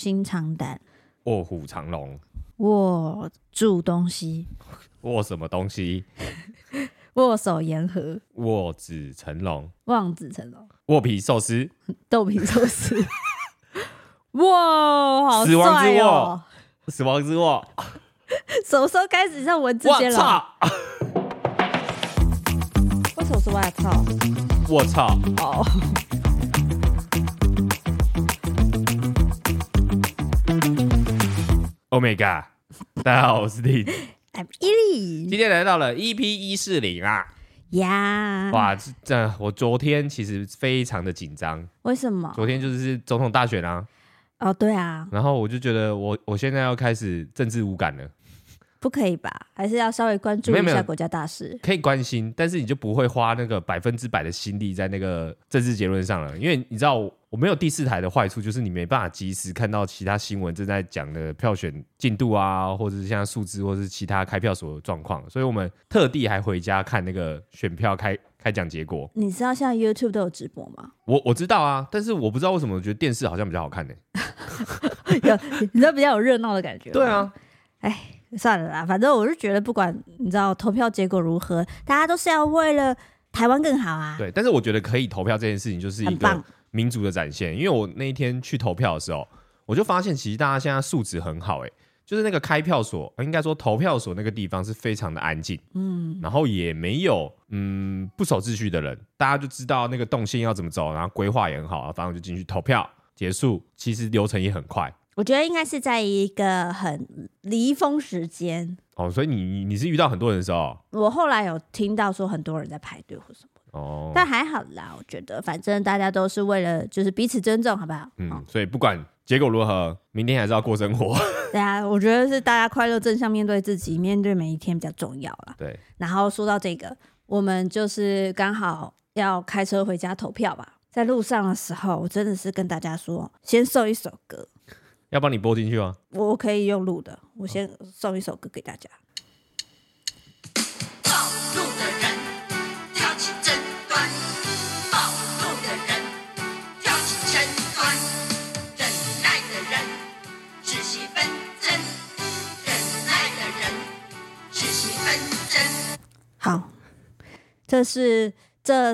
心长胆，卧虎藏龙，握住东西，握什么东西？握手言和，握子成龙，望子成龙，握皮寿司，豆皮寿司，哇，好帅哦！死亡之握，什么时候开始像文字接龙？我操！为什么是外操？我操！哦。Oh my god！大家好，我是丁，I'm Ellie。今天来到了 EP 一四零啊，呀！哇，这我昨天其实非常的紧张。为什么？昨天就是总统大选啊。哦，对啊。然后我就觉得我我现在要开始政治无感了。不可以吧？还是要稍微关注一下国家大事。可以关心，但是你就不会花那个百分之百的心力在那个政治结论上了。因为你知道，我没有第四台的坏处，就是你没办法及时看到其他新闻正在讲的票选进度啊，或者是像数字，或者是其他开票所的状况。所以我们特地还回家看那个选票开开奖结果。你知道现在 YouTube 都有直播吗？我我知道啊，但是我不知道为什么我觉得电视好像比较好看呢、欸。有，你知道比较有热闹的感觉。对啊，哎。算了啦，反正我是觉得，不管你知道投票结果如何，大家都是要为了台湾更好啊。对，但是我觉得可以投票这件事情就是一个民族的展现。因为我那一天去投票的时候，我就发现其实大家现在素质很好，哎，就是那个开票所，应该说投票所那个地方是非常的安静，嗯，然后也没有嗯不守秩序的人，大家就知道那个动线要怎么走，然后规划也很好，反正我就进去投票结束，其实流程也很快。我觉得应该是在一个很离峰时间。哦，所以你你是遇到很多人的时候，我后来有听到说很多人在排队或什么哦，但还好啦，我觉得反正大家都是为了就是彼此尊重，好不好？嗯，哦、所以不管结果如何，明天还是要过生活。对啊，我觉得是大家快乐正向面对自己，面对每一天比较重要啦。对，然后说到这个，我们就是刚好要开车回家投票吧，在路上的时候，我真的是跟大家说，先送一首歌。要帮你播进去吗？我可以用录的，我先送一首歌给大家。这是这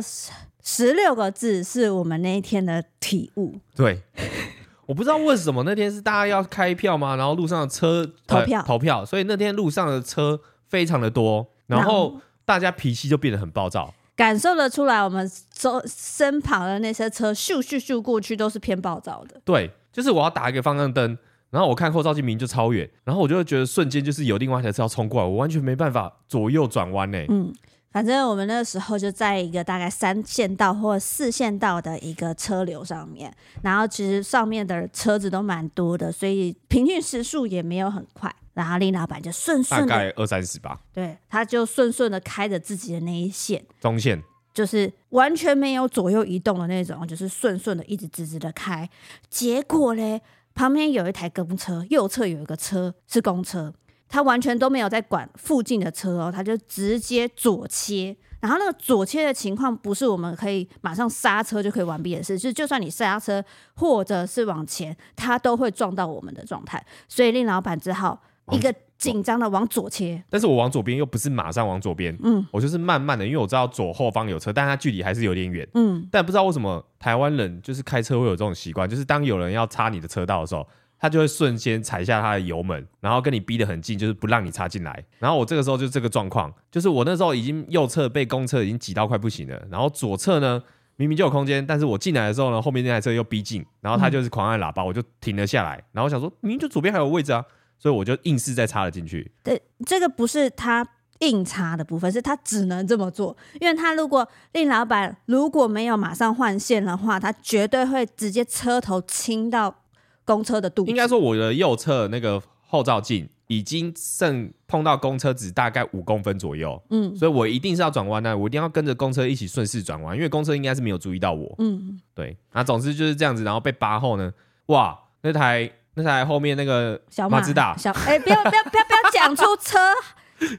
十六个字是我们那一天的体悟。对。我不知道为什么那天是大家要开票吗？然后路上的车投票投票，所以那天路上的车非常的多，然后大家脾气就变得很暴躁，感受得出来。我们周身旁的那些车咻咻咻过去都是偏暴躁的。对，就是我要打一个方向灯，然后我看后照镜明明就超远，然后我就会觉得瞬间就是有另外一台车要冲过来，我完全没办法左右转弯呢。嗯。反正我们那个时候就在一个大概三线道或四线道的一个车流上面，然后其实上面的车子都蛮多的，所以平均时速也没有很快。然后林老板就顺顺的，大概二三十吧。对，他就顺顺的开着自己的那一线，中线，就是完全没有左右移动的那种，就是顺顺的一直直直的开。结果嘞，旁边有一台公车，右侧有一个车是公车。他完全都没有在管附近的车哦，他就直接左切，然后那个左切的情况不是我们可以马上刹车就可以完毕的事，就就算你刹车或者是往前，他都会撞到我们的状态，所以令老板只好一个紧张的往左切。但是我往左边又不是马上往左边，嗯，我就是慢慢的，因为我知道左后方有车，但它距离还是有点远，嗯，但不知道为什么台湾人就是开车会有这种习惯，就是当有人要插你的车道的时候。他就会瞬间踩下他的油门，然后跟你逼得很近，就是不让你插进来。然后我这个时候就这个状况，就是我那时候已经右侧被公车已经挤到快不行了，然后左侧呢明明就有空间，但是我进来的时候呢，后面那台车又逼近，然后他就是狂按喇叭，我就停了下来。然后我想说，明明就左边还有位置啊，所以我就硬是再插了进去。对，这个不是他硬插的部分，是他只能这么做，因为他如果令老板如果没有马上换线的话，他绝对会直接车头倾到。公车的度，应该说我的右侧那个后照镜已经剩碰到公车只大概五公分左右，嗯，所以我一定是要转弯的，我一定要跟着公车一起顺势转弯，因为公车应该是没有注意到我，嗯，对，那总之就是这样子，然后被扒后呢，哇，那台那台后面那个马自达，小哎、欸，不要不要不要不要讲出车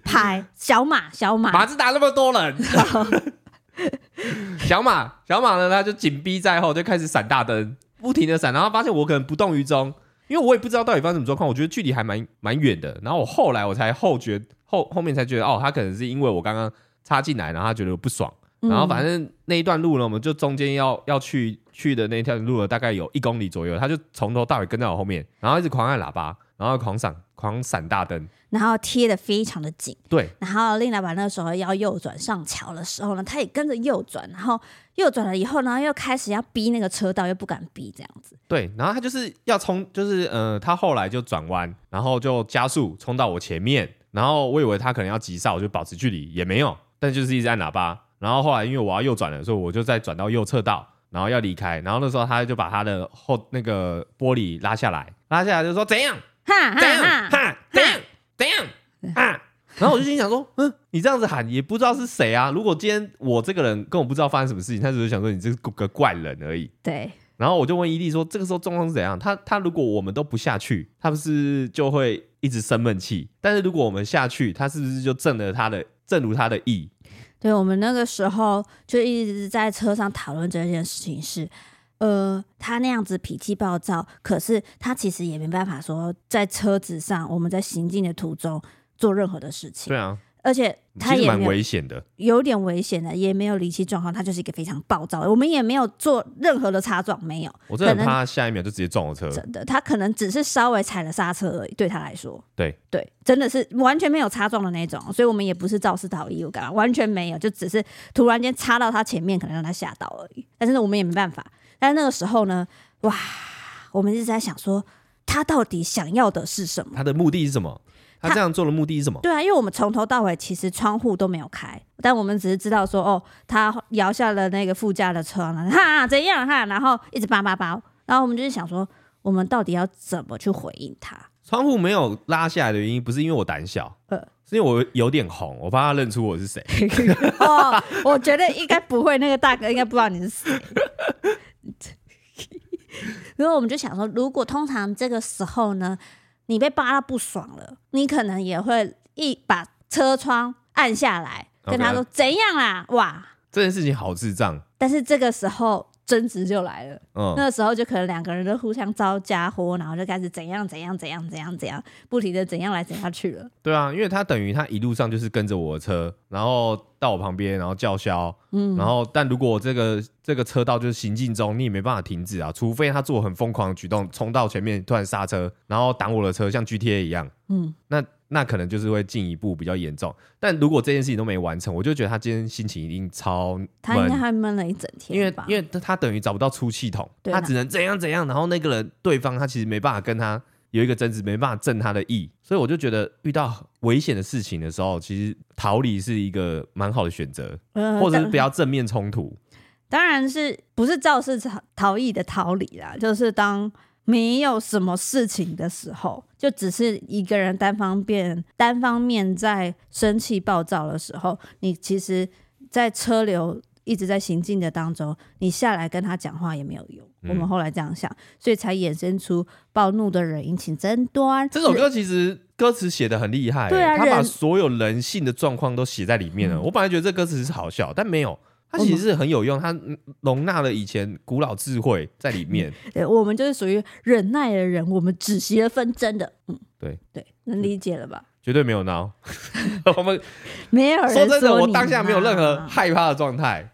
牌，小马小马，马自达那么多人，小马小马呢，他就紧逼在后，就开始闪大灯。不停的闪，然后发现我可能不动于衷，因为我也不知道到底发生什么状况，我觉得距离还蛮蛮远的。然后我后来我才后觉后后面才觉得，哦，他可能是因为我刚刚插进来，然后他觉得不爽。然后反正那一段路呢，我们就中间要要去去的那条路了，大概有一公里左右，他就从头到尾跟在我后面，然后一直狂按喇叭，然后狂闪狂闪大灯，然后贴的非常的紧。对，然后令老板那时候要右转上桥的时候呢，他也跟着右转，然后右转了以后呢，又开始要逼那个车道，又不敢逼这样子。对，然后他就是要冲，就是呃，他后来就转弯，然后就加速冲到我前面，然后我以为他可能要急刹，我就保持距离，也没有，但就是一直按喇叭。然后后来因为我要右转了，所以我就再转到右侧道，然后要离开。然后那时候他就把他的后那个玻璃拉下来，拉下来就说怎样？哈，怎样？哈，怎样？怎样？啊！然后我就心想说，嗯，你这样子喊也不知道是谁啊。如果今天我这个人跟我不知道发生什么事情，他只是想说你这是个怪人而已。对。然后我就问伊利说，这个时候状况是怎样？他他如果我们都不下去，他不是就会一直生闷气？但是如果我们下去，他是不是就正了他的，正如他的意？对，我们那个时候就一直在车上讨论这件事情是，呃，他那样子脾气暴躁，可是他其实也没办法说在车子上，我们在行进的途中做任何的事情。对啊。而且他也蛮危险的，有点危险的，也没有离奇状况，他就是一个非常暴躁的。我们也没有做任何的擦撞，没有。我真的很怕他下一秒就直接撞我车。真的，他可能只是稍微踩了刹车而已，对他来说。对对，真的是完全没有擦撞的那种，所以我们也不是肇事逃逸，我感觉完全没有，就只是突然间插到他前面，可能让他吓到而已。但是我们也没办法。但那个时候呢，哇，我们一直在想说，他到底想要的是什么？他的目的是什么？他这样做的目的是什么？对啊，因为我们从头到尾其实窗户都没有开，但我们只是知道说，哦，他摇下了那个副驾的窗，哈，怎样哈，然后一直叭叭叭，然后我们就是想说，我们到底要怎么去回应他？窗户没有拉下来的原因，不是因为我胆小，呃，是因为我有点红，我怕他认出我是谁。哦，我觉得应该不会，那个大哥应该不知道你是谁。因为我们就想说，如果通常这个时候呢？你被扒到不爽了，你可能也会一把车窗按下来，跟他说怎样啦？哇，这件事情好智障。但是这个时候。争执就来了，嗯，那个时候就可能两个人都互相招家伙，然后就开始怎样怎样怎样怎样怎样，不停的怎样来怎样去了。对啊，因为他等于他一路上就是跟着我的车，然后到我旁边，然后叫嚣，嗯，然后但如果这个这个车道就是行进中，你也没办法停止啊，除非他做很疯狂的举动，冲到前面突然刹车，然后挡我的车，像 GTA 一样，嗯，那。那可能就是会进一步比较严重，但如果这件事情都没完成，我就觉得他今天心情一定超闷，他应该还闷了一整天，因为因为他等于找不到出气筒，他只能怎样怎样，然后那个人对方他其实没办法跟他有一个争执，没办法正他的意，所以我就觉得遇到危险的事情的时候，其实逃离是一个蛮好的选择，或者是不要正面冲突，当然是不是肇事逃逃逸的逃离啦，就是当。没有什么事情的时候，就只是一个人单方面单方面在生气暴躁的时候，你其实，在车流一直在行进的当中，你下来跟他讲话也没有用。嗯、我们后来这样想，所以才衍生出暴怒的人引起争端。这首歌其实歌词写的很厉害，对啊，他把所有人性的状况都写在里面了。嗯、我本来觉得这歌词是好笑，但没有。它其实是很有用，它容纳了以前古老智慧在里面。对，我们就是属于忍耐的人，我们止息了纷争的。嗯，对对，能理解了吧？绝对没有闹，我们没有人说真的，我当下没有任何害怕的状态。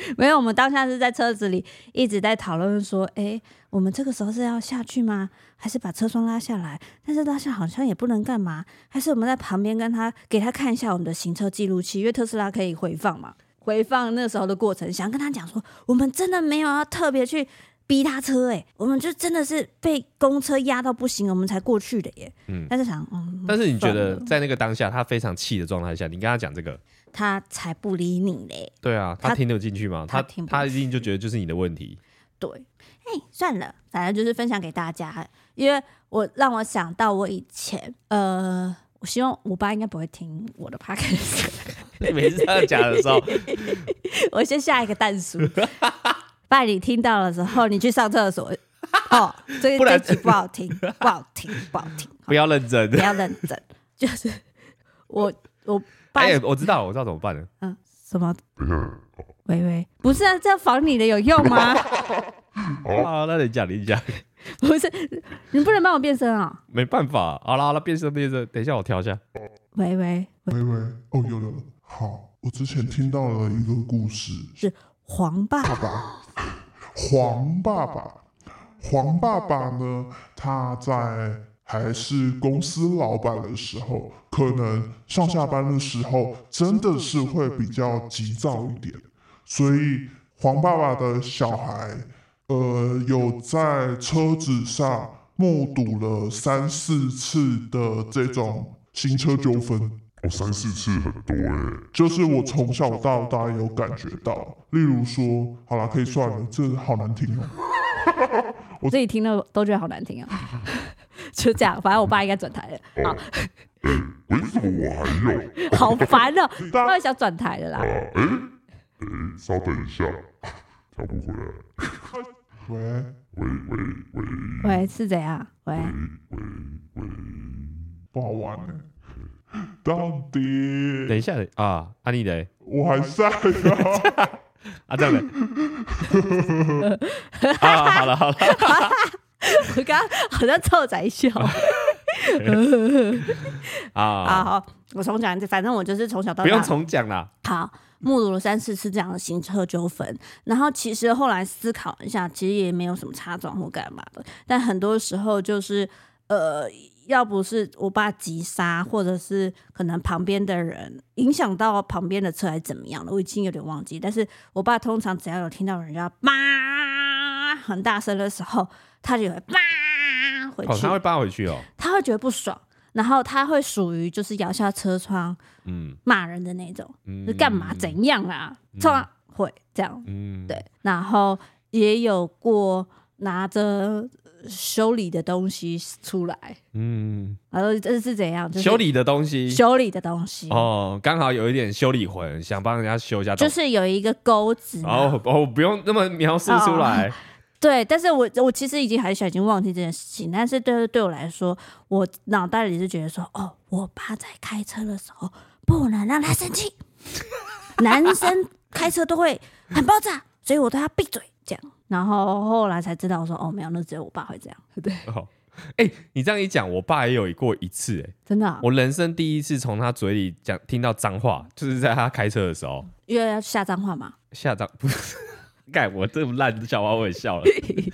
没有，我们当下是在车子里一直在讨论说，哎、欸，我们这个时候是要下去吗？还是把车窗拉下来？但是拉下好像也不能干嘛？还是我们在旁边跟他给他看一下我们的行车记录器，因为特斯拉可以回放嘛？回放那时候的过程，想跟他讲说，我们真的没有要特别去逼他车，哎，我们就真的是被公车压到不行，我们才过去的耶。嗯，但是想，嗯，但是你觉得在那个当下，他非常气的状态下，你跟他讲这个，他才不理你嘞。对啊，他听得进去吗？他他，他一定就觉得就是你的问题。对，哎，算了，反正就是分享给大家，因为我让我想到我以前，呃，我希望我爸应该不会听我的 podcast。你 每次这样讲的时候，我先下一个蛋叔。爸，你听到了之后，你去上厕所。哦，这个这集不好听，不好听，不好听。不要认真，不要认真。就是我，我爸，哎，我知道，我知道怎么办了。嗯，什么？喂喂，不是啊，这样防你的有用吗？好，那你讲，你讲。不是，你不能帮我变身啊？没办法，好了好了，变身变身，等一下我调一下。喂喂喂喂，哦，有了，好，我之前听到了一个故事，是黄爸爸，黄爸爸，黄爸爸呢，他在还是公司老板的时候，可能上下班的时候真的是会比较急躁一点，所以黄爸爸的小孩。呃，有在车子上目睹了三四次的这种行车纠纷。哦，三四次很多哎。就是我从小到大有感觉到，例如说，好了，可以算了，这好难听哦。我自己听了都觉得好难听啊。就这样，反正我爸应该转台了。好，为什么我还有？好烦哦，他会想转台了啦。哎哎，稍等一下，调不回来。喂喂喂喂喂，是怎样？喂喂喂，不好玩呢。到底？等一下啊，阿丽的，我还在啊。啊，这样的。啊，好了好了。我刚刚好像凑仔笑。啊，好，我重讲，反正我就是从小到大。不用重讲了。好。目睹了三四次这样的行车纠纷，然后其实后来思考一下，其实也没有什么擦撞或干嘛的。但很多时候就是，呃，要不是我爸急刹，或者是可能旁边的人影响到旁边的车，还是怎么样的，我已经有点忘记。但是我爸通常只要有听到人家叭很大声的时候，他就会叭回去。哦，他会叭回去哦，他会觉得不爽。然后他会属于就是摇下车窗，嗯，骂人的那种，是干嘛怎样啊？冲啊，会这样，嗯，对。然后也有过拿着修理的东西出来，嗯，然后这是怎样？就是、修理的东西，修理的东西哦，刚好有一点修理魂，想帮人家修一下，就是有一个钩子，哦哦，不用那么描述出来。哦对，但是我我其实已经很小，已经忘记这件事情。但是对对我来说，我脑袋里是觉得说，哦，我爸在开车的时候不能让他生气。男生开车都会很爆炸，所以我都要闭嘴这样。然后后来才知道说，哦，没有，那只有我爸会这样。对，哦，哎，你这样一讲，我爸也有过一次，哎，真的，啊，我人生第一次从他嘴里讲听到脏话，就是在他开车的时候，因为要下脏话嘛，下脏不是。盖我这么烂的笑话我也笑了。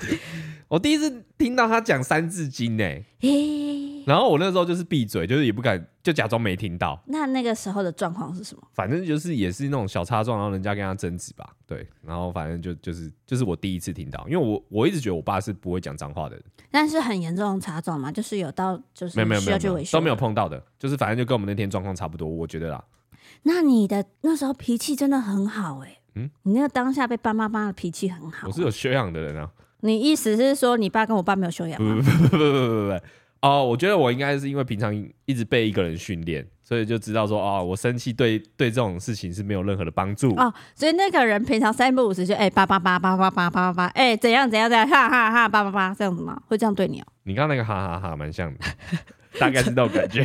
我第一次听到他讲《三字经》呢，然后我那时候就是闭嘴，就是也不敢，就假装没听到。那那个时候的状况是什么？反正就是也是那种小插撞，然后人家跟他争执吧。对，然后反正就就是就是我第一次听到，因为我我一直觉得我爸是不会讲脏话的人。但是很严重的擦撞嘛，就是有到就是没有需要去维修，都没有碰到的，就是反正就跟我们那天状况差不多，我觉得啦。那你的那时候脾气真的很好哎、欸。嗯，你那个当下被爸妈妈的脾气很好。我是有修养的人啊。你意思是说你爸跟我爸没有修养吗？不不不不不不不哦，我觉得我应该是因为平常一直被一个人训练，所以就知道说哦，我生气对对这种事情是没有任何的帮助。哦，所以那个人平常三不五时就哎叭叭叭叭叭叭叭叭哎怎样怎样怎样哈哈哈叭叭叭这样子吗？会这样对你哦？你刚刚那个哈哈哈蛮像的。大概是那种感觉，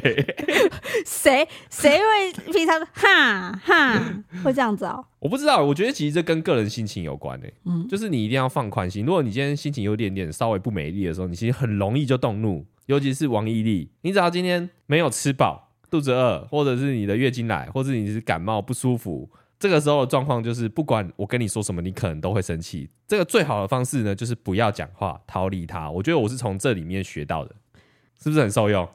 谁谁会平常哈哈会这样子哦？我不知道，我觉得其实这跟个人心情有关诶。嗯，就是你一定要放宽心。如果你今天心情有点点稍微不美丽的时候，你其实很容易就动怒。尤其是王一力，你只要今天没有吃饱，肚子饿，或者是你的月经来，或者你是感冒不舒服，这个时候的状况就是，不管我跟你说什么，你可能都会生气。这个最好的方式呢，就是不要讲话，逃离他。我觉得我是从这里面学到的。是不是很受用？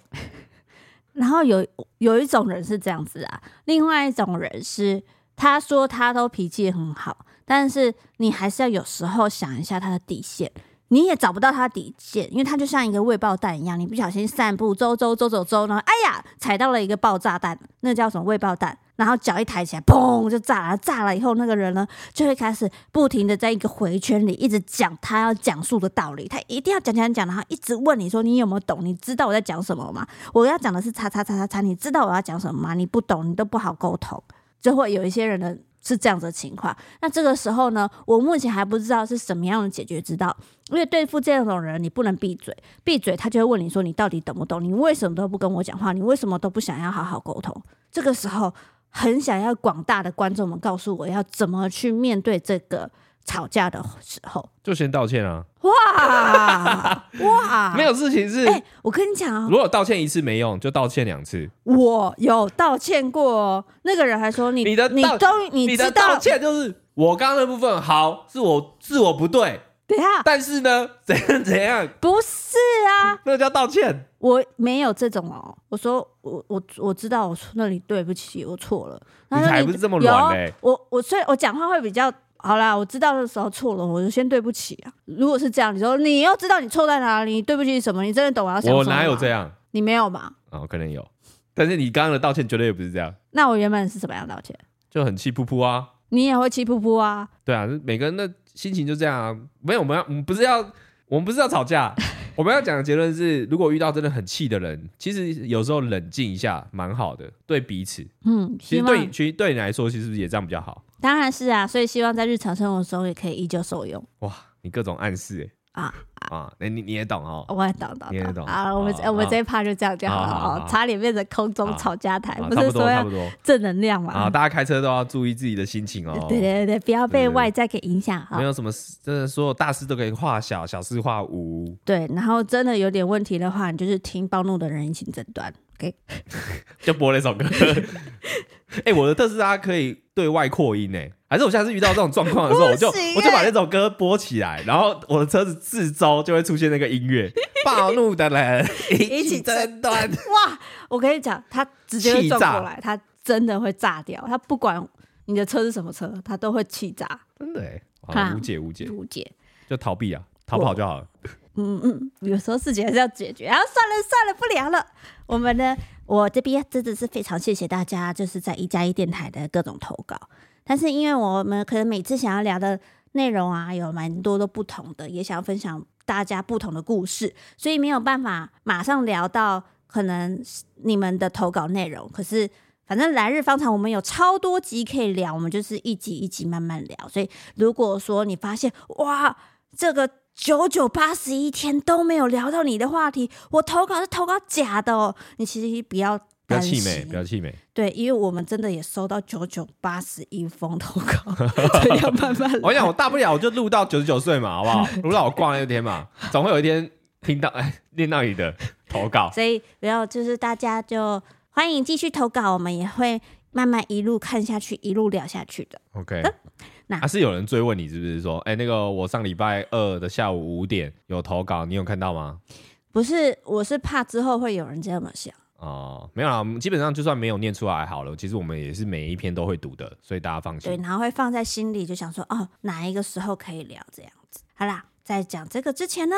然后有有一种人是这样子啊，另外一种人是他说他都脾气很好，但是你还是要有时候想一下他的底线。你也找不到他底线，因为他就像一个未爆弹一样，你不小心散步走走走走走，然后哎呀踩到了一个爆炸弹，那叫什么未爆弹？然后脚一抬起来，砰就炸了。炸了以后，那个人呢就会开始不停的在一个回圈里一直讲他要讲述的道理，他一定要讲讲讲，然后一直问你说你有没有懂？你知道我在讲什么吗？我要讲的是叉叉叉叉叉，你知道我要讲什么吗？你不懂，你都不好沟通，就会有一些人呢。是这样子的情况，那这个时候呢，我目前还不知道是什么样的解决之道。因为对付这种人，你不能闭嘴，闭嘴他就会问你说：“你到底懂不懂？你为什么都不跟我讲话？你为什么都不想要好好沟通？”这个时候，很想要广大的观众们告诉我要怎么去面对这个吵架的时候，就先道歉啊，哇哇，没有事情是，哎、欸，我跟你讲啊，如果道歉一次没用，就道歉两次。我有道歉过、哦，那个人还说你你的你终于你你的道歉就是我刚刚那部分好，是我是我不对。等下，但是呢，怎样怎样？不是啊，那个叫道歉。我没有这种哦。我说我我我知道我那里对不起，我错了。你还不是这么软嘞、欸？我我所以，我讲话会比较好啦。我知道的时候错了，我就先对不起啊。如果是这样，你说你又知道你错在哪里，你对不起什么？你真的懂我要想什么？我哪有这样？你没有吗？哦，可能有。但是你刚刚的道歉绝对也不是这样。那我原本是什么样道歉？就很气噗噗啊。你也会气噗噗啊？对啊，每个人的。心情就这样啊，没有，我们要，我们不是要，我们不是要吵架，我们要讲的结论是，如果遇到真的很气的人，其实有时候冷静一下蛮好的，对彼此，嗯，其实对，其实对你来说，其实是不是也这样比较好？当然是啊，所以希望在日常生活中也可以依旧受用。哇，你各种暗示哎、欸。啊。啊，那你你也懂哦，我也懂懂，你也懂啊。我们我们这一趴就这样就好了哦，差点变成空中吵架台，不是说要正能量嘛？啊，大家开车都要注意自己的心情哦。对对对，不要被外在给影响。没有什么真的所有大事都可以化小，小事化无。对，然后真的有点问题的话，你就是听暴怒的人一起诊断，OK？就播那首歌。哎，我的特斯拉可以对外扩音呢。还是我下次遇到这种状况的时候，我就我就把那首歌播起来，然后我的车子四周就会出现那个音乐，暴怒的人 一起争端。哇！我跟你讲，他直接会撞过来，他真的会炸掉。他不管你的车是什么车，他都会气炸。真的哎，无解无解无解，就逃避啊，逃跑就好了。嗯嗯，有时候事情还是要解决。然后算了算了，不聊了。我们呢，我这边真的是非常谢谢大家，就是在一加一电台的各种投稿。但是因为我们可能每次想要聊的内容啊，有蛮多都不同的，也想要分享大家不同的故事，所以没有办法马上聊到可能你们的投稿内容。可是反正来日方长，我们有超多集可以聊，我们就是一集一集慢慢聊。所以如果说你发现哇，这个九九八十一天都没有聊到你的话题，我投稿是投稿假的哦，你其实不要。不要气馁，不要气馁。对，因为我们真的也收到九九八十一封投稿，要慢慢。我想，我大不了我就录到九十九岁嘛，好不好？录到我挂那一天嘛，总会有一天听到哎，念到你的投稿。所以不要，就是大家就欢迎继续投稿，我们也会慢慢一路看下去，一路聊下去的。OK，那还是有人追问你，是不是说，哎，那个我上礼拜二的下午五点有投稿，你有看到吗？不是，我是怕之后会有人这么想。哦，没有啦，基本上就算没有念出来好了，其实我们也是每一篇都会读的，所以大家放心。对，然后会放在心里，就想说哦，哪一个时候可以聊这样子。好啦，在讲这个之前呢。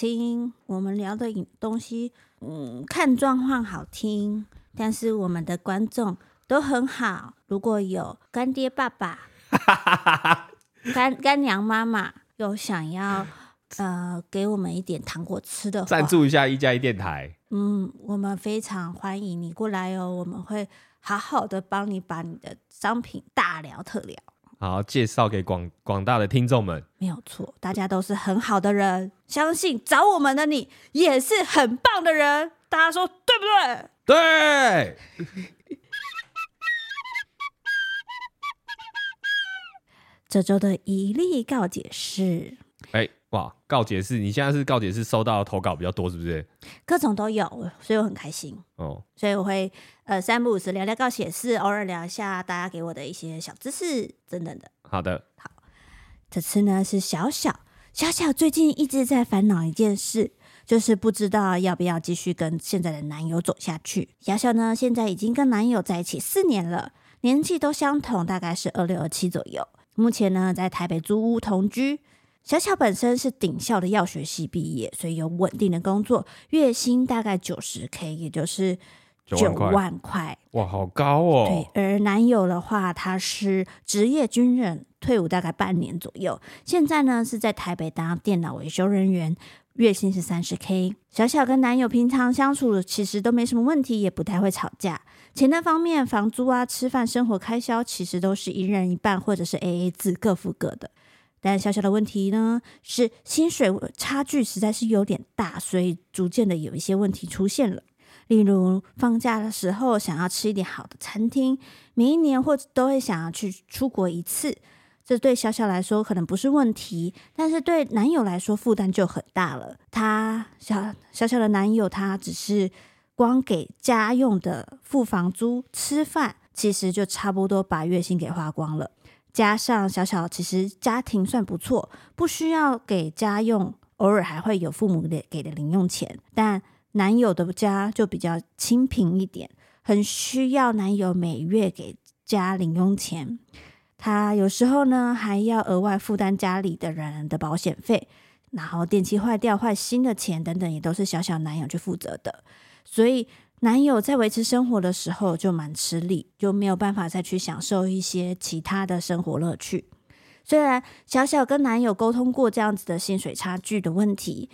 听。我们聊的东西，嗯，看状况好听，但是我们的观众都很好。如果有干爹爸爸、干干娘妈妈，有想要呃给我们一点糖果吃的话，赞助一下一加一电台。嗯，我们非常欢迎你过来哦，我们会好好的帮你把你的商品大聊特聊。好，介绍给广广大的听众们。没有错，大家都是很好的人，相信找我们的你也是很棒的人。大家说对不对？对。这周的一例告解室。告解室，你现在是告解室收到投稿比较多，是不是？各种都有，所以我很开心哦。所以我会呃三不五时聊聊告解室，偶尔聊一下大家给我的一些小知识等等的。好的，好。这次呢是小小小小最近一直在烦恼一件事，就是不知道要不要继续跟现在的男友走下去。小小呢现在已经跟男友在一起四年了，年纪都相同，大概是二六二七左右。目前呢在台北租屋同居。小巧本身是顶校的药学系毕业，所以有稳定的工作，月薪大概九十 K，也就是九万块。哇，好高哦！对，而男友的话，他是职业军人，退伍大概半年左右，现在呢是在台北当电脑维修人员，月薪是三十 K。小小跟男友平常相处其实都没什么问题，也不太会吵架。钱的方面，房租啊、吃饭、生活开销，其实都是一人一半，或者是 AA 制，各付各的。但小小的问题呢，是薪水差距实在是有点大，所以逐渐的有一些问题出现了。例如放假的时候想要吃一点好的餐厅，每一年或者都会想要去出国一次，这对小小来说可能不是问题，但是对男友来说负担就很大了。他小小小的男友，他只是光给家用的付房租、吃饭，其实就差不多把月薪给花光了。加上小小其实家庭算不错，不需要给家用，偶尔还会有父母给给的零用钱。但男友的家就比较清贫一点，很需要男友每月给家零用钱。他有时候呢还要额外负担家里的人的保险费，然后电器坏掉换新的钱等等，也都是小小男友去负责的。所以。男友在维持生活的时候就蛮吃力，就没有办法再去享受一些其他的生活乐趣。虽然小小跟男友沟通过这样子的薪水差距的问题，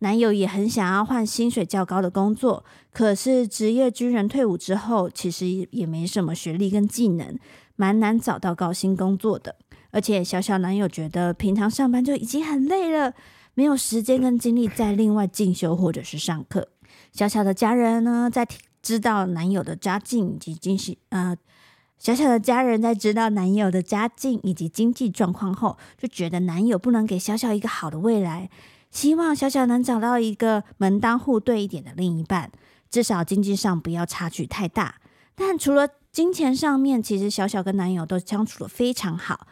男友也很想要换薪水较高的工作，可是职业军人退伍之后，其实也没什么学历跟技能，蛮难找到高薪工作的。而且小小男友觉得平常上班就已经很累了，没有时间跟精力再另外进修或者是上课。小小的家人呢，在知道男友的家境以及经济，呃，小小的家人在知道男友的家境以及经济状况后，就觉得男友不能给小小一个好的未来，希望小小能找到一个门当户对一点的另一半，至少经济上不要差距太大。但除了金钱上面，其实小小跟男友都相处的非常好。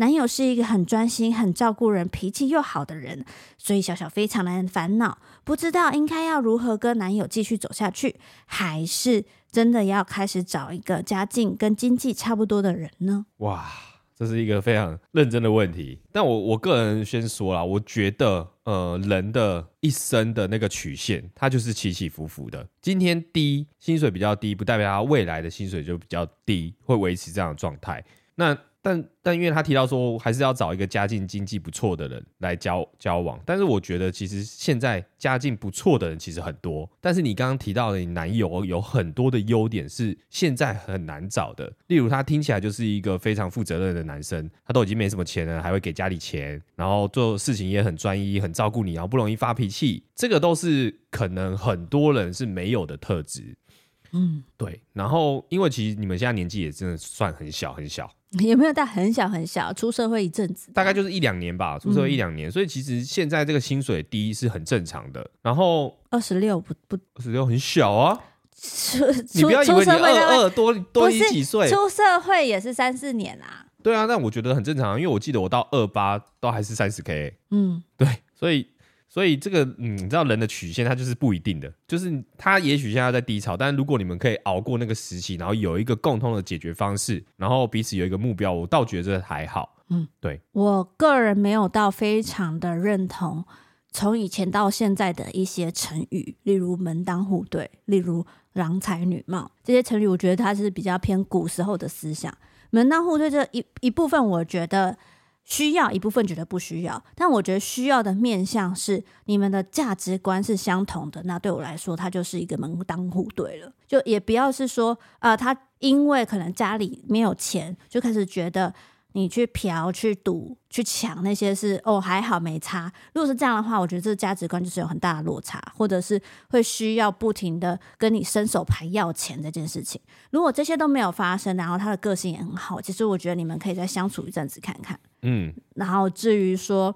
男友是一个很专心、很照顾人、脾气又好的人，所以小小非常的烦恼，不知道应该要如何跟男友继续走下去，还是真的要开始找一个家境跟经济差不多的人呢？哇，这是一个非常认真的问题。但我我个人先说啦，我觉得呃，人的一生的那个曲线，它就是起起伏伏的。今天低薪水比较低，不代表他未来的薪水就比较低，会维持这样的状态。那但但因为他提到说，还是要找一个家境经济不错的人来交交往。但是我觉得，其实现在家境不错的人其实很多。但是你刚刚提到的，你男友有很多的优点是现在很难找的。例如，他听起来就是一个非常负责任的男生，他都已经没什么钱了，还会给家里钱，然后做事情也很专一，很照顾你，然后不容易发脾气。这个都是可能很多人是没有的特质。嗯，对。然后，因为其实你们现在年纪也真的算很小很小。有没有到很小很小，出社会一阵子，大概就是一两年吧，出社会一两年，嗯，所以其实现在这个薪水低是很正常的。然后二十六不不，二十六很小啊，出你不要以为你二二多多你几岁，出社会也是三四年啊。对啊，但我觉得很正常，因为我记得我到二八都还是三十 K。嗯，对，所以。所以这个，嗯，你知道人的曲线它就是不一定的，就是它也许现在在低潮，但如果你们可以熬过那个时期，然后有一个共通的解决方式，然后彼此有一个目标，我倒觉得这还好。嗯，对，我个人没有到非常的认同从以前到现在的一些成语，例如门当户对，例如郎才女貌，这些成语，我觉得它是比较偏古时候的思想。门当户对这一一部分，我觉得需要，一部分觉得不需要。但我觉得需要的面向是你们的价值观是相同的，那对我来说，它就是一个门当户对了。就也不要是说，啊、他因为可能家里没有钱，就开始觉得。你去嫖、去赌、去抢那些是哦，还好没差。如果是这样的话，我觉得这个价值观就是有很大的落差，或者是会需要不停的跟你伸手牌要钱这件事情。如果这些都没有发生，然后他的个性也很好，其实我觉得你们可以再相处一阵子看看。嗯，然后至于说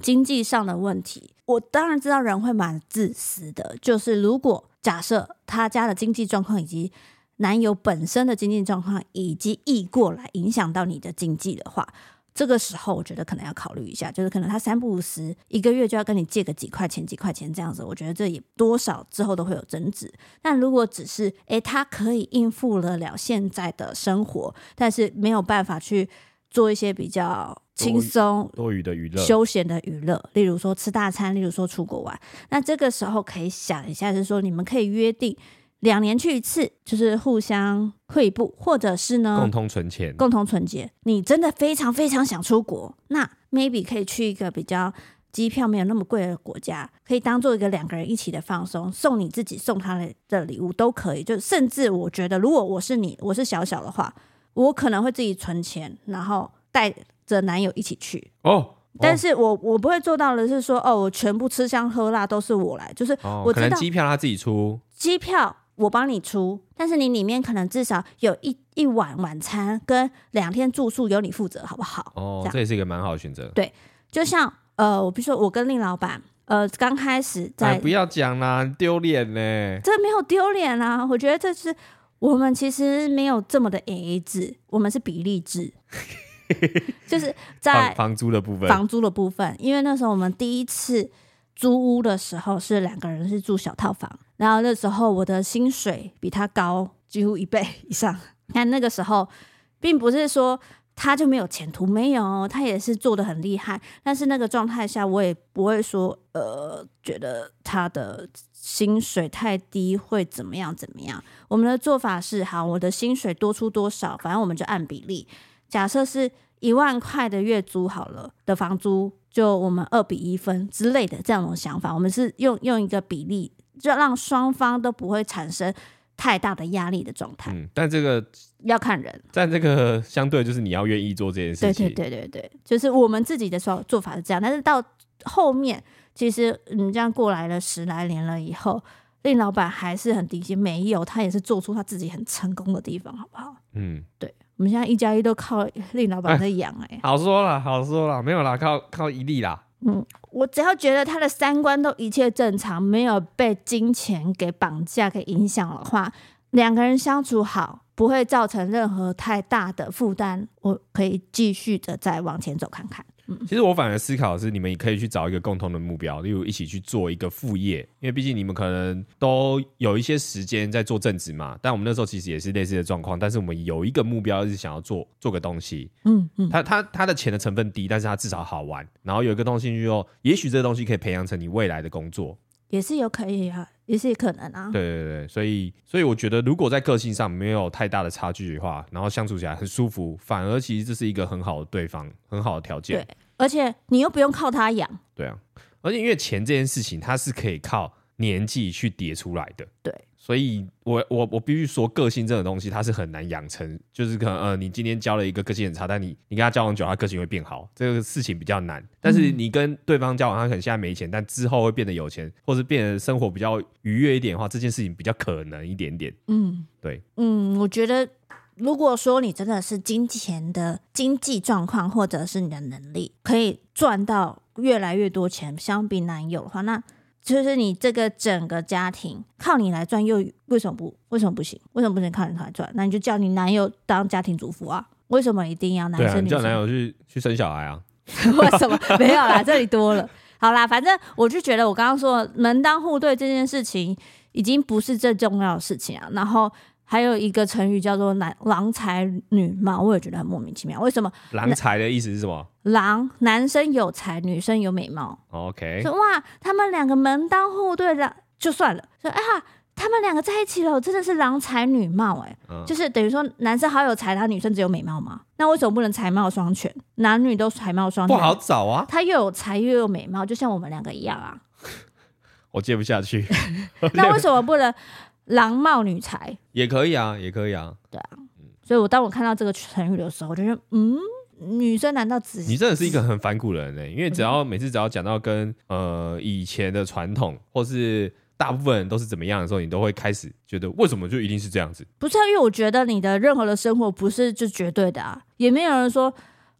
经济上的问题，我当然知道人会蛮自私的，就是如果假设他家的经济状况以及男友本身的经济状况以及溢过来影响到你的经济的话，这个时候我觉得可能要考虑一下，就是可能他三不五时一个月就要跟你借个几块钱、几块钱这样子，我觉得这也多少之后都会有争执。但如果只是诶，他可以应付得了现在的生活，但是没有办法去做一些比较轻松多余的娱乐、休闲的娱乐，例如说吃大餐，例如说出国玩，那这个时候可以想一下，就是说你们可以约定。两年去一次，就是互相汇报，或者是呢，共同存钱，共同存钱。你真的非常非常想出国，那 maybe 可以去一个比较机票没有那么贵的国家，可以当做一个两个人一起的放松，送你自己，送他的的礼物都可以。就甚至我觉得，如果我是你，我是小小的话，我可能会自己存钱，然后带着男友一起去哦。哦但是我我不会做到的是说，哦，我全部吃香喝辣都是我来，就是我可能机票他自己出，机票。我帮你出，但是你里面可能至少有一一晚晚餐跟两天住宿由你负责，好不好？哦，这，这也是一个蛮好的选择。对，就像呃，我比如说我跟令老板，呃，刚开始在，哎、不要讲啦，丢脸呢。这没有丢脸啊，我觉得这是我们其实没有这么的 AA 制，我们是比例制，就是 在房租的部分，房租的部分，因为那时候我们第一次租屋的时候是两个人是住小套房。然后那时候我的薪水比他高几乎一倍 以上。但那个时候，并不是说他就没有前途，没有，他也是做得很厉害。但是那个状态下，我也不会说，呃，觉得他的薪水太低会怎么样怎么样。我们的做法是，好，我的薪水多出多少，反正我们就按比例。假设是一万块的月租好了的房租，就我们二比一分之类的这样的想法。我们是用用一个比例。就让双方都不会产生太大的压力的状态。嗯，但这个要看人。但这个相对就是你要愿意做这件事情。对对对对对，就是我们自己的做做法是这样。但是到后面，其实你这样过来了十来年了以后，令老板还是很低薪，没有，他也是做出他自己很成功的地方，好不好？嗯，对。我们现在一加一都靠令老板在养哎。好说了，好说了，没有啦，靠靠一粒啦。嗯，我只要觉得他的三观都一切正常，没有被金钱给绑架、给影响的话，两个人相处好，不会造成任何太大的负担，我可以继续的再往前走看看。其实我反而思考的是，你们也可以去找一个共同的目标，例如一起去做一个副业，因为毕竟你们可能都有一些时间在做正职嘛。但我们那时候其实也是类似的状况，但是我们有一个目标是想要做做个东西。嗯嗯，他他他的钱的成分低，但是他至少好玩。然后有一个东西就，也许这个东西可以培养成你未来的工作。也是有可以啊，也是有可能啊。对对对，所以所以我觉得，如果在个性上没有太大的差距的话，然后相处起来很舒服，反而其实这是一个很好的对方，很好的条件。对，而且你又不用靠他养。对啊，而且因为钱这件事情，它是可以靠年纪去叠出来的。对。所以我，我我我必须说，个性这种东西它是很难养成。就是可能，呃，你今天交了一个个性很差，但你你跟他交往久，他个性会变好，这个事情比较难。但是你跟对方交往，他可能现在没钱，但之后会变得有钱，或是变得生活比较愉悦一点的话，这件事情比较可能一点点。嗯，对，嗯，我觉得如果说你真的是金钱的经济状况，或者是你的能力可以赚到越来越多钱，相比男友的话，那。就是你这个整个家庭靠你来赚，又为什么不？为什么不行？为什么不能靠你来赚？那你就叫你男友当家庭主妇啊？为什么一定要男生？叫男友去去生小孩啊？为什么没有啦？这里多了。好啦，反正我就觉得我刚刚说门当户对这件事情已经不是最重要的事情啊。然后还有一个成语叫做“男郎才女貌”，我也觉得很莫名其妙。为什么“郎才”的意思是什么？郎，男生有才，女生有美貌。OK，说哇，他们两个门当户对的，就算了。说哎呀，他们两个在一起了，真的是郎才女貌哎，嗯、就是等于说男生好有才，他女生只有美貌嘛？那为什么不能才貌双全？男女都才貌双全，不好找啊。他又有才又有美貌，就像我们两个一样啊。我接不下去。那为什么不能？郎貌女才也可以啊，也可以啊。对啊，所以我当我看到这个成语的时候，我就觉得，嗯，女生难道只……你真的是一个很反骨的人呢？因为只要每次只要讲到跟呃以前的传统，或是大部分人都是怎么样的时候，你都会开始觉得，为什么就一定是这样子？不是啊，因为我觉得你的任何的生活不是就绝对的啊，也没有人说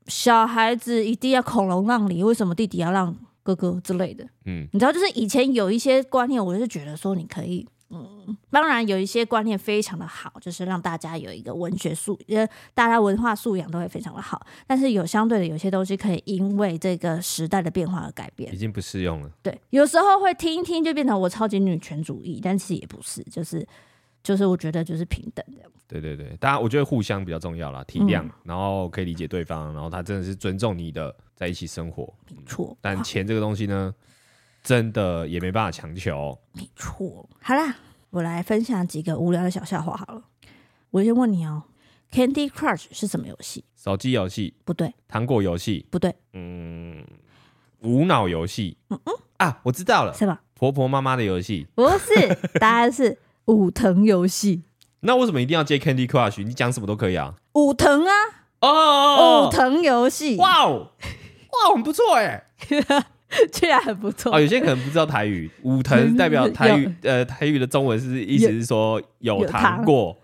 小孩子一定要孔融让梨，为什么弟弟要让哥哥之类的？嗯，你知道，就是以前有一些观念，我就是觉得说你可以。嗯，当然有一些观念非常的好，就是让大家有一个文学素，呃，大家文化素养都会非常的好。但是有相对的，有些东西可以因为这个时代的变化而改变，已经不适用了。对，有时候会听一听就变成我超级女权主义，但其实也不是，就是就是我觉得就是平等这样。对对对，大家我觉得互相比较重要啦，体谅，嗯、然后可以理解对方，然后他真的是尊重你的在一起生活，没错。但钱这个东西呢？真的也没办法强求，没错。好啦，我来分享几个无聊的小笑话好了。我先问你哦，Candy Crush 是什么游戏？手机游戏？不对。糖果游戏？不对。嗯，无脑游戏？嗯嗯啊，我知道了，是吧？婆婆妈妈的游戏？不是，答案是 武藤游戏。那为什么一定要接 Candy Crush？你讲什么都可以啊。武藤啊，哦，武藤游戏。哇哦，哇，很不错哎。居然很不错哦！有些人可能不知道台语，武藤代表台语，呃，台语的中文是意思是说有糖过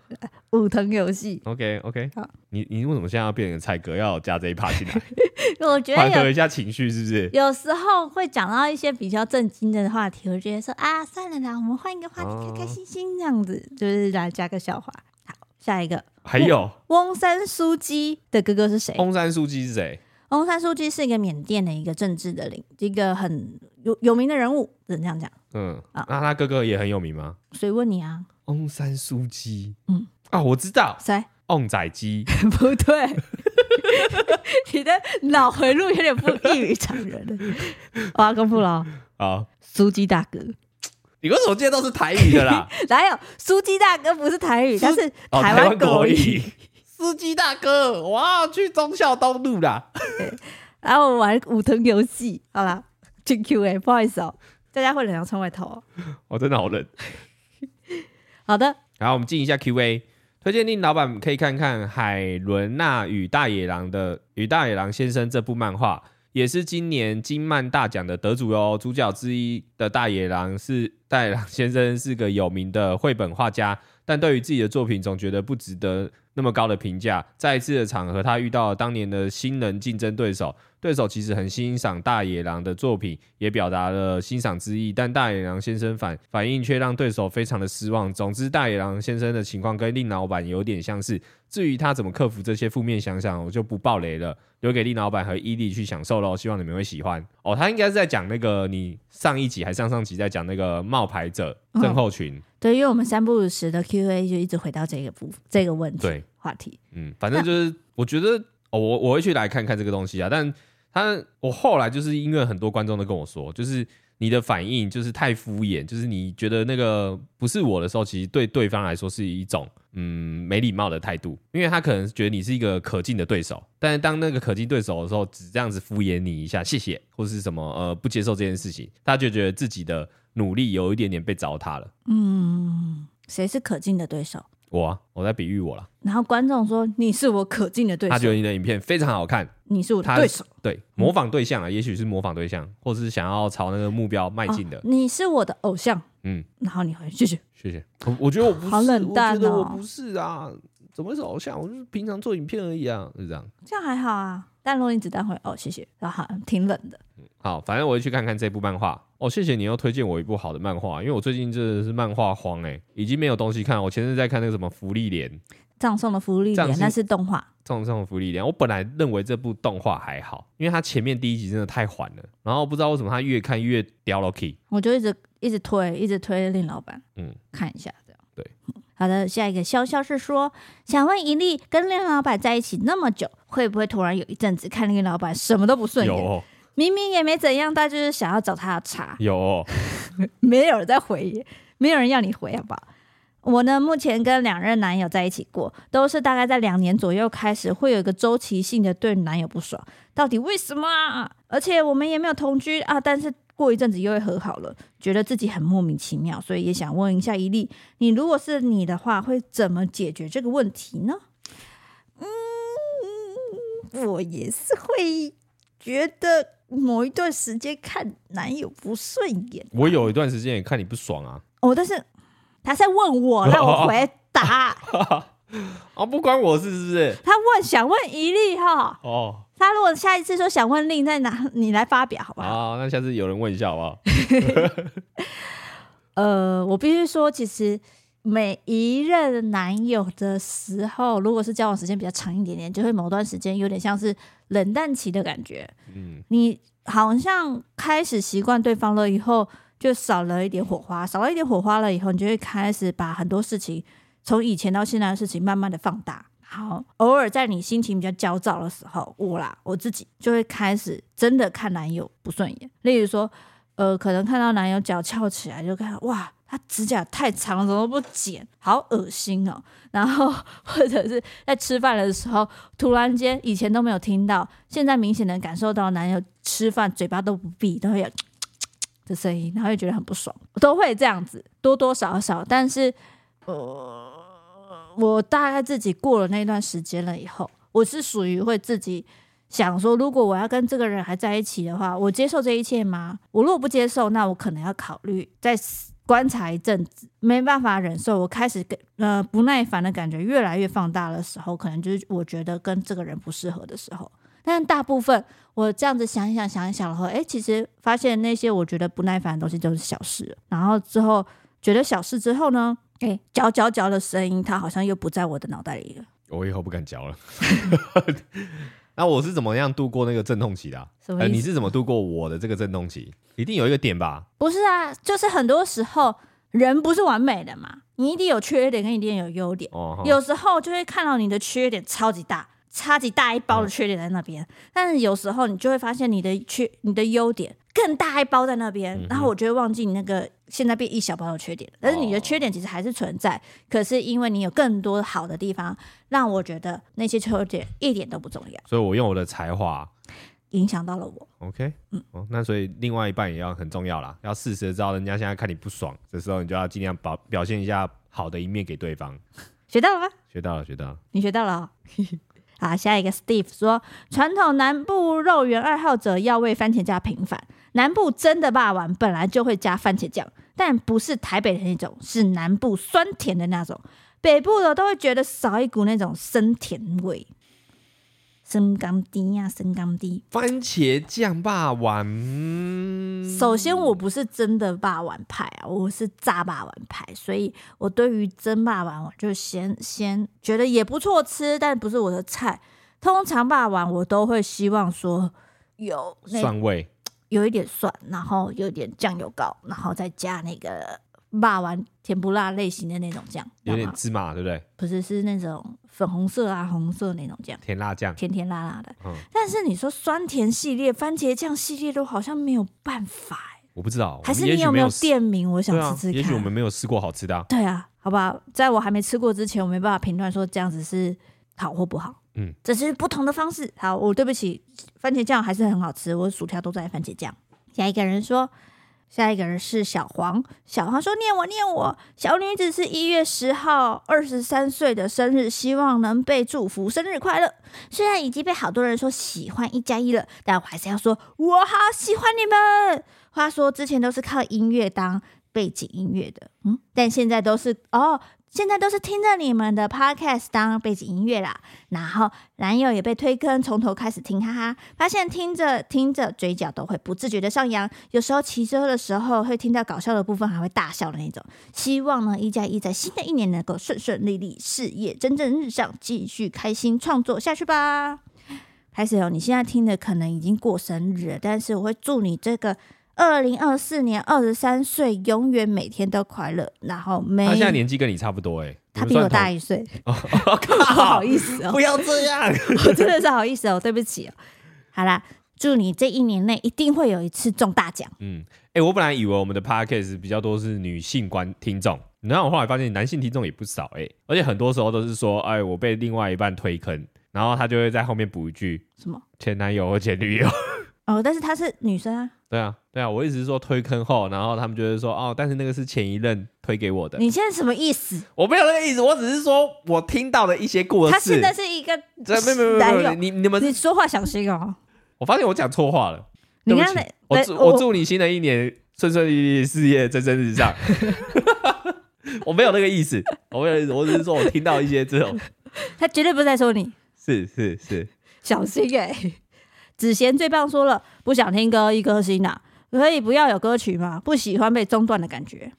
武藤游戏。OK OK，好，你你为什么现在要变成蔡哥，要加这一趴进来？我觉得缓和一下情绪，是不是？有时候会讲到一些比较震惊的话题，我觉得说啊，算了啦，我们换一个话题，开开心心这样子，就是来加个笑话。好，下一个还有翁山苏姬的哥哥是谁？翁山苏姬是谁？翁山苏姬是一个缅甸的一个政治的领，一个很有有名的人物，只能这样讲。嗯啊，那他哥哥也很有名吗？谁问你啊？翁山苏姬，嗯啊，我知道，谁？翁仔基？不对，你的脑回路有点不异于常人。我要公布了啊，苏姬大哥，你为什么记得都是台语的啦？哪有苏姬大哥不是台语，他是台湾国语。司机大哥，我要去忠孝东路啦。然后我玩武藤游戏，好啦，进 Q&A，不好意思哦，大家会冷要穿外套哦。我真的好冷。好的，然后我们进一下 Q&A，推荐令老板可以看看海伦娜与大野狼的与大野狼先生这部漫画，也是今年金漫大奖的得主哟。主角之一的大野狼是大野狼先生，是个有名的绘本画家，但对于自己的作品总觉得不值得。那么高的评价，在一次的场合，他遇到了当年的新人竞争对手，对手其实很欣赏大野狼的作品，也表达了欣赏之意，但大野狼先生反反应却让对手非常的失望。总之，大野狼先生的情况跟令老板有点相似。至于他怎么克服这些负面想想，我就不爆雷了，留给令老板和伊利去享受喽。希望你们会喜欢哦。他应该是在讲那个你上一集还上上集在讲那个冒牌者症候群。哦对，因为我们三不五时的 Q&A 就一直回到这个部这个问题对话题，嗯，反正就是我觉得哦，我我会去来看看这个东西啊。但他我后来就是因为很多观众都跟我说，就是你的反应就是太敷衍，就是你觉得那个不是我的时候，其实对对方来说是一种嗯没礼貌的态度，因为他可能觉得你是一个可敬的对手，但是当那个可敬对手的时候，只这样子敷衍你一下，谢谢或是什么呃不接受这件事情，他就觉得自己的。努力有一点点被糟蹋了。嗯，谁是可敬的对手？我啊，我在比喻我了。然后观众说你是我可敬的对手，他觉得你的影片非常好看，你是我的对手。对，模仿对象啊，嗯、也许是模仿对象，或是想要朝那个目标迈进的、哦。你是我的偶像，嗯，然后你会谢谢谢谢。我我觉得我不是，好冷淡哦，我觉得我不是啊，怎么会是偶像？我就是平常做影片而已啊，是这样。这样还好啊，但若你子弹会哦，谢谢，然后挺冷的。好，反正我会去看看这部漫画哦。谢谢你又推荐我一部好的漫画，因为我最近真的是漫画荒哎，已经没有东西看。我前阵在看那个什么福利莲，葬送的福利莲，那是动画。葬送的福利莲，我本来认为这部动画还好，因为它前面第一集真的太缓了，然后不知道为什么它越看越掉了 key。我就一直一直推，一直推令老板，嗯，看一下这样。对，好的，下一个潇潇是说，想问一粒跟令老板在一起那么久，会不会突然有一阵子看令老板什么都不顺眼？有，明明也没怎样，但就是想要找他的茬。有，没有人在回，没有人要你回，好不好？我呢，目前跟两任男友在一起过，都是大概在两年左右开始会有一个周期性的对男友不爽，到底为什么啊？而且我们也没有同居啊，但是。过一阵子又会和好了，觉得自己很莫名其妙，所以也想问一下伊利，你如果是你的话，会怎么解决这个问题呢？嗯，我也是会觉得某一段时间看男友不顺眼。我有一段时间也看你不爽啊。哦，但是他在问我，让我回答。哦，不关我事是不是？他问想问一粒哈。哦。他如果下一次说想问令，在哪你来发表好不好？啊，那下次有人问一下好不好？呃，我必须说，其实每一任男友的时候，如果是交往时间比较长一点点，就会某段时间有点像是冷淡期的感觉。嗯，你好像开始习惯对方了以后，就少了一点火花，少了一点火花了以后，你就会开始把很多事情从以前到现在的事情慢慢的放大。好，偶尔在你心情比较焦躁的时候，我啦，我自己就会开始真的看男友不顺眼。例如说，呃，可能看到男友脚翘起来，就看哇，他指甲太长了，怎么不剪，好恶心哦。然后或者是在吃饭的时候，突然间以前都没有听到，现在明显的感受到男友吃饭嘴巴都不闭，都会有的声音，然后又觉得很不爽，都会这样子，多多少少。但是，呃。我大概自己过了那段时间了以后，我是属于会自己想说，如果我要跟这个人还在一起的话，我接受这一切吗？我如果不接受，那我可能要考虑再观察一阵子。没办法忍受，我开始跟呃不耐烦的感觉越来越放大的时候，可能就是我觉得跟这个人不适合的时候。但大部分我这样子想一想想一想的话，哎，其实发现那些我觉得不耐烦的东西都是小事。然后之后觉得小事之后呢？哎，嚼嚼嚼的声音，它好像又不在我的脑袋里了。我以后不敢嚼了。那我是怎么样度过那个阵痛期的啊？什么意思？呃，你是怎么度过我的这个阵痛期？一定有一个点吧？不是啊，就是很多时候人不是完美的嘛，你一定有缺点，跟一定有优点。哦，有时候就会看到你的缺点超级大。超级大一包的缺点在那边，嗯、但是有时候你就会发现你的缺、你的优点更大一包在那边，嗯、然后我就会忘记你那个现在变一小包的缺点，但是你的缺点其实还是存在，哦、可是因为你有更多好的地方，让我觉得那些缺点一点都不重要。所以我用我的才华影响到了我。OK，嗯，哦，那所以另外一半也要很重要啦，要适时知道人家现在看你不爽的时候，你就要尽量表表现一下好的一面给对方。学到了吗？学到了，学到了。你学到了、哦。好，下一个 Steve 说，传统南部肉圆爱好者要为番茄酱平反。南部真的霸王本来就会加番茄酱，但不是台北的那种，是南部酸甜的那种。北部的都会觉得少一股那种生甜味。生甘低呀，生甘低。番茄酱霸王，首先我不是真的霸王派啊，我是炸霸王派，所以我对于蒸霸王，我就先先觉得也不错吃，但不是我的菜。通常霸王我都会希望说有蒜味，有一点蒜，然后有点酱油膏，然后再加那个。霸王甜不辣类型的那种酱，有点芝麻，对不对？不是，是那种粉红色啊、红色那种酱，甜辣酱，甜甜辣辣的。嗯，但是你说酸甜系列、番茄酱系列都好像没有办法哎。我不知道，还是你有没有店名？我想吃吃看。也许我们没有试过好吃的。对啊，好不好？在我还没吃过之前，我没办法评断说这样子是好或不好。嗯，这是不同的方式。好，我对不起，番茄酱还是很好吃，我薯条都在番茄酱。下一个人说。下一个人是小黄，小黄说：“念我，念我。小女子是一月十号，二十三岁的生日，希望能被祝福生日快乐。虽然已经被好多人说喜欢一加一了，但我还是要说，我好喜欢你们。话说之前都是靠音乐当背景音乐的，嗯，但现在都是哦。”现在都是听着你们的 podcast 当背景音乐啦，然后男友也被推坑，从头开始听，哈哈，发现听着听着嘴角都会不自觉的上扬，有时候骑车的时候会听到搞笑的部分，还会大笑的那种。希望呢一加一在新的一年能够顺顺利利，事业蒸蒸日上，继续开心创作下去吧。开始有你现在听的可能已经过生日了，但是我会祝你这个。二零二四年二十三岁，永远每天都快乐。然后没他现在年纪跟你差不多哎，他比我大一岁，不好意思哦，不要这样，我 真的是好意思哦，对不起哦。好啦，祝你这一年内一定会有一次中大奖。嗯，哎、欸，我本来以为我们的 podcast 比较多是女性观听众，然后我后来发现男性听众也不少，哎，而且很多时候都是说，哎，我被另外一半推坑，然后他就会在后面补一句什么前男友或前女友。哦，但是她是女生啊。对啊，对啊，我一直是说推坑后，然后他们就会说哦，但是那个是前一任推给我的。你现在什么意思？我没有那个意思，我只是说我听到的一些故事。他现在是一个没有没有没有，你你们你说话小心哦。我发现我讲错话了。你看，我祝我祝你新的一年顺顺利利，事业蒸蒸日上。我没有那个意思，我没有意思，我只是说我听到一些这种。他绝对不是在说你。是是是，小心哎、欸。子贤最棒说了，不想听歌一颗星呐，可以不要有歌曲吗？不喜欢被中断的感觉。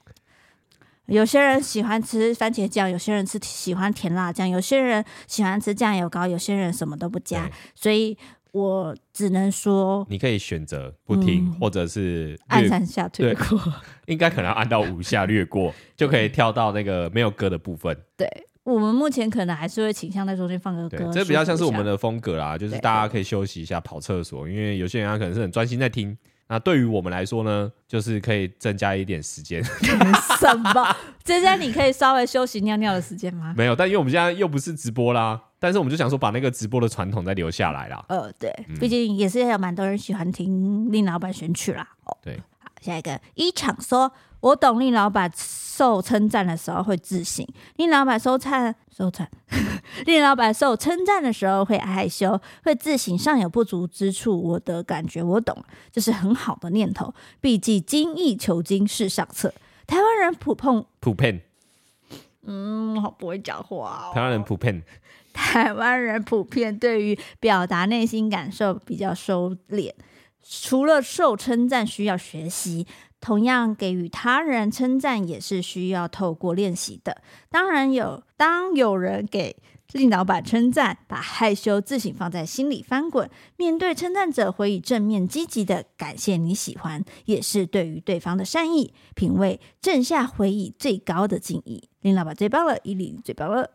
有些人喜欢吃番茄酱，有些人吃喜欢甜辣酱，有些人喜欢吃酱油膏，有些人什么都不加。所以我只能说，你可以选择不听，嗯、或者是按三下略过。应该可能按到五下略过，就可以跳到那个没有歌的部分。对。我们目前可能还是会倾向在中间放个歌，这比较像是我们的风格啦，就是大家可以休息一下、跑厕所，因为有些人他可能是很专心在听。那对于我们来说呢，就是可以增加一点时间。什么？增加你可以稍微休息尿尿的时间吗？没有，但因为我们现在又不是直播啦，但是我们就想说把那个直播的传统再留下来啦。呃，对，毕竟也是有蛮多人喜欢听令老板选曲啦。哦，对。好，下一个一场说。我懂令老板受称赞的时候会自省，令老板收赞收赞，令老板受称赞的时候会害羞，会自省尚有不足之处。我的感觉我懂，这是很好的念头。毕竟精益求精是上策。台湾人普碰普遍，嗯，好不会讲话哦。台湾人普遍，台湾人普遍对于表达内心感受比较收敛，除了受称赞需要学习。同样，给予他人称赞也是需要透过练习的。当然有，当有人给令老板称赞，把害羞自省放在心里翻滚，面对称赞者回以正面积极的感谢你喜欢，也是对于对方的善意品味，正下回以最高的敬意。令老板最棒了，伊犁最棒了！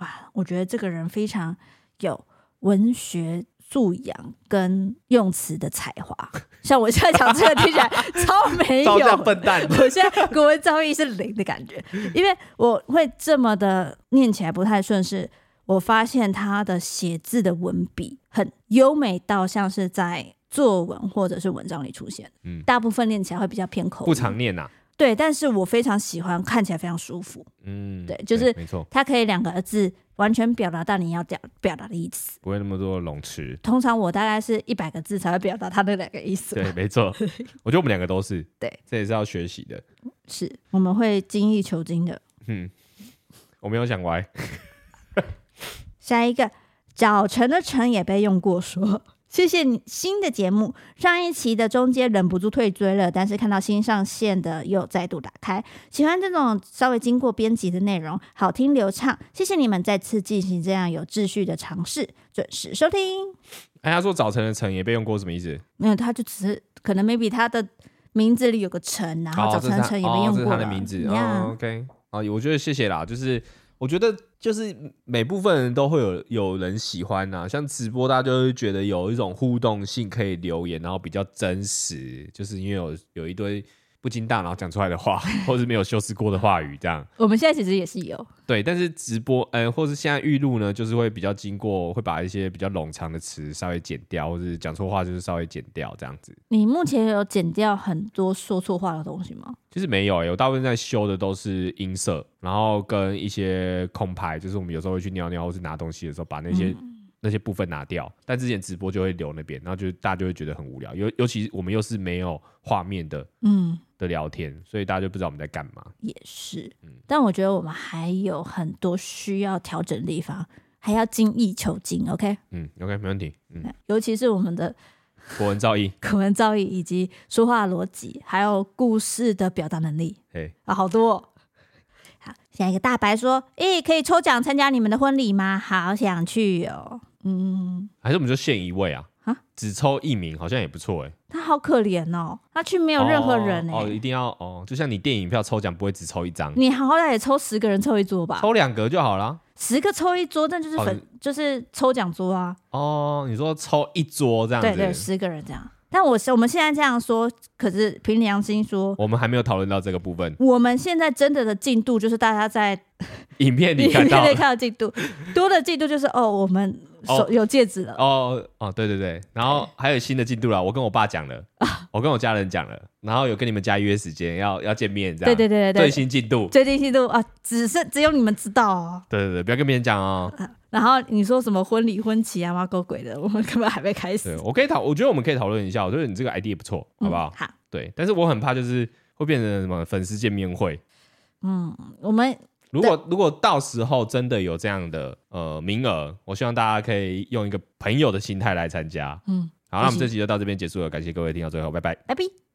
哇，我觉得这个人非常有文学。素养跟用词的才华，像我现在讲这个听起来 超没有，笨蛋。我现在国文造诣是零的感觉，因为我会这么的念起来不太顺，是我发现他的写字的文笔很优美到像是在作文或者是文章里出现。嗯，大部分念起来会比较偏口，不常念呐、啊。对，但是我非常喜欢，看起来非常舒服。嗯，对，就是没错，它可以两个字完全表达到你要表表达的意思，不会那么多冗词。通常我大概是一百个字才会表达他的两个意思。对，没错，我觉得我们两个都是。对，这也是要学习的。是，我们会精益求精的。嗯，我没有想歪。下一个，早晨的晨也被用过说。谢谢你新的节目，上一期的中间忍不住退追了，但是看到新上线的又再度打开，喜欢这种稍微经过编辑的内容，好听流畅。谢谢你们再次进行这样有秩序的尝试，准时收听。哎，他说早晨的晨也被用过，什么意思？没有，他就只是可能 maybe 他的名字里有个晨，然后早晨的晨也被用过了。哦，这是他的名字。哦，OK，啊，我觉得谢谢啦，就是。我觉得就是每部分人都会有有人喜欢呐、啊，像直播大家就会觉得有一种互动性，可以留言，然后比较真实，就是因为有有一堆。不经大脑讲出来的话，或是没有修饰过的话语，这样。我们现在其实也是有。对，但是直播，呃，或是现在预录呢，就是会比较经过，会把一些比较冗长的词稍微剪掉，或是讲错话就是稍微剪掉这样子。你目前有剪掉很多说错话的东西吗？其实没有、欸，有大部分在修的都是音色，然后跟一些空拍，就是我们有时候会去尿尿或是拿东西的时候，把那些。嗯那些部分拿掉，但之前直播就会留那边，然后就大家就会觉得很无聊，尤尤其我们又是没有画面的，嗯，的聊天，所以大家就不知道我们在干嘛。也是，嗯，但我觉得我们还有很多需要调整的地方，还要精益求精。OK，嗯，OK，没问题。嗯，尤其是我们的国文造诣、国文造诣以及说话逻辑，还有故事的表达能力，嘿，啊，好多哦。好，下一个大白说：“诶，可以抽奖参加你们的婚礼吗？好想去哦。”嗯，还是我们就限一位啊？啊，只抽一名好像也不错哎。他好可怜哦，他去没有任何人哎。哦，一定要哦，就像你电影票抽奖不会只抽一张，你好歹也抽十个人抽一桌吧，抽两格就好了。十个抽一桌，那就是粉，就是抽奖桌啊。哦，你说抽一桌这样子，对对，十个人这样。但我是我们现在这样说，可是凭良心说，我们还没有讨论到这个部分。我们现在真的的进度就是大家在影片里看到，看到进度多的进度就是哦，我们手有戒指了。哦哦，对对对，然后还有新的进度了，我跟我爸讲了，我跟我家人讲了，然后有跟你们家约时间要要见面，这样。对对对对，最新进度，最新进度啊，只是只有你们知道哦。对对对，不要跟别人讲哦。然后你说什么婚礼婚期啊，妈狗鬼的，我们根本还没开始。对，我可以讨，我觉得我们可以讨论一下。我觉得你这个 idea 不错，好不好？好。对，但是我很怕就是会变成什么粉丝见面会。嗯，我们如果如果到时候真的有这样的呃名额，我希望大家可以用一个朋友的心态来参加。嗯，好，那我们这集就到这边结束了，感谢各位听到最后，拜拜，拜拜。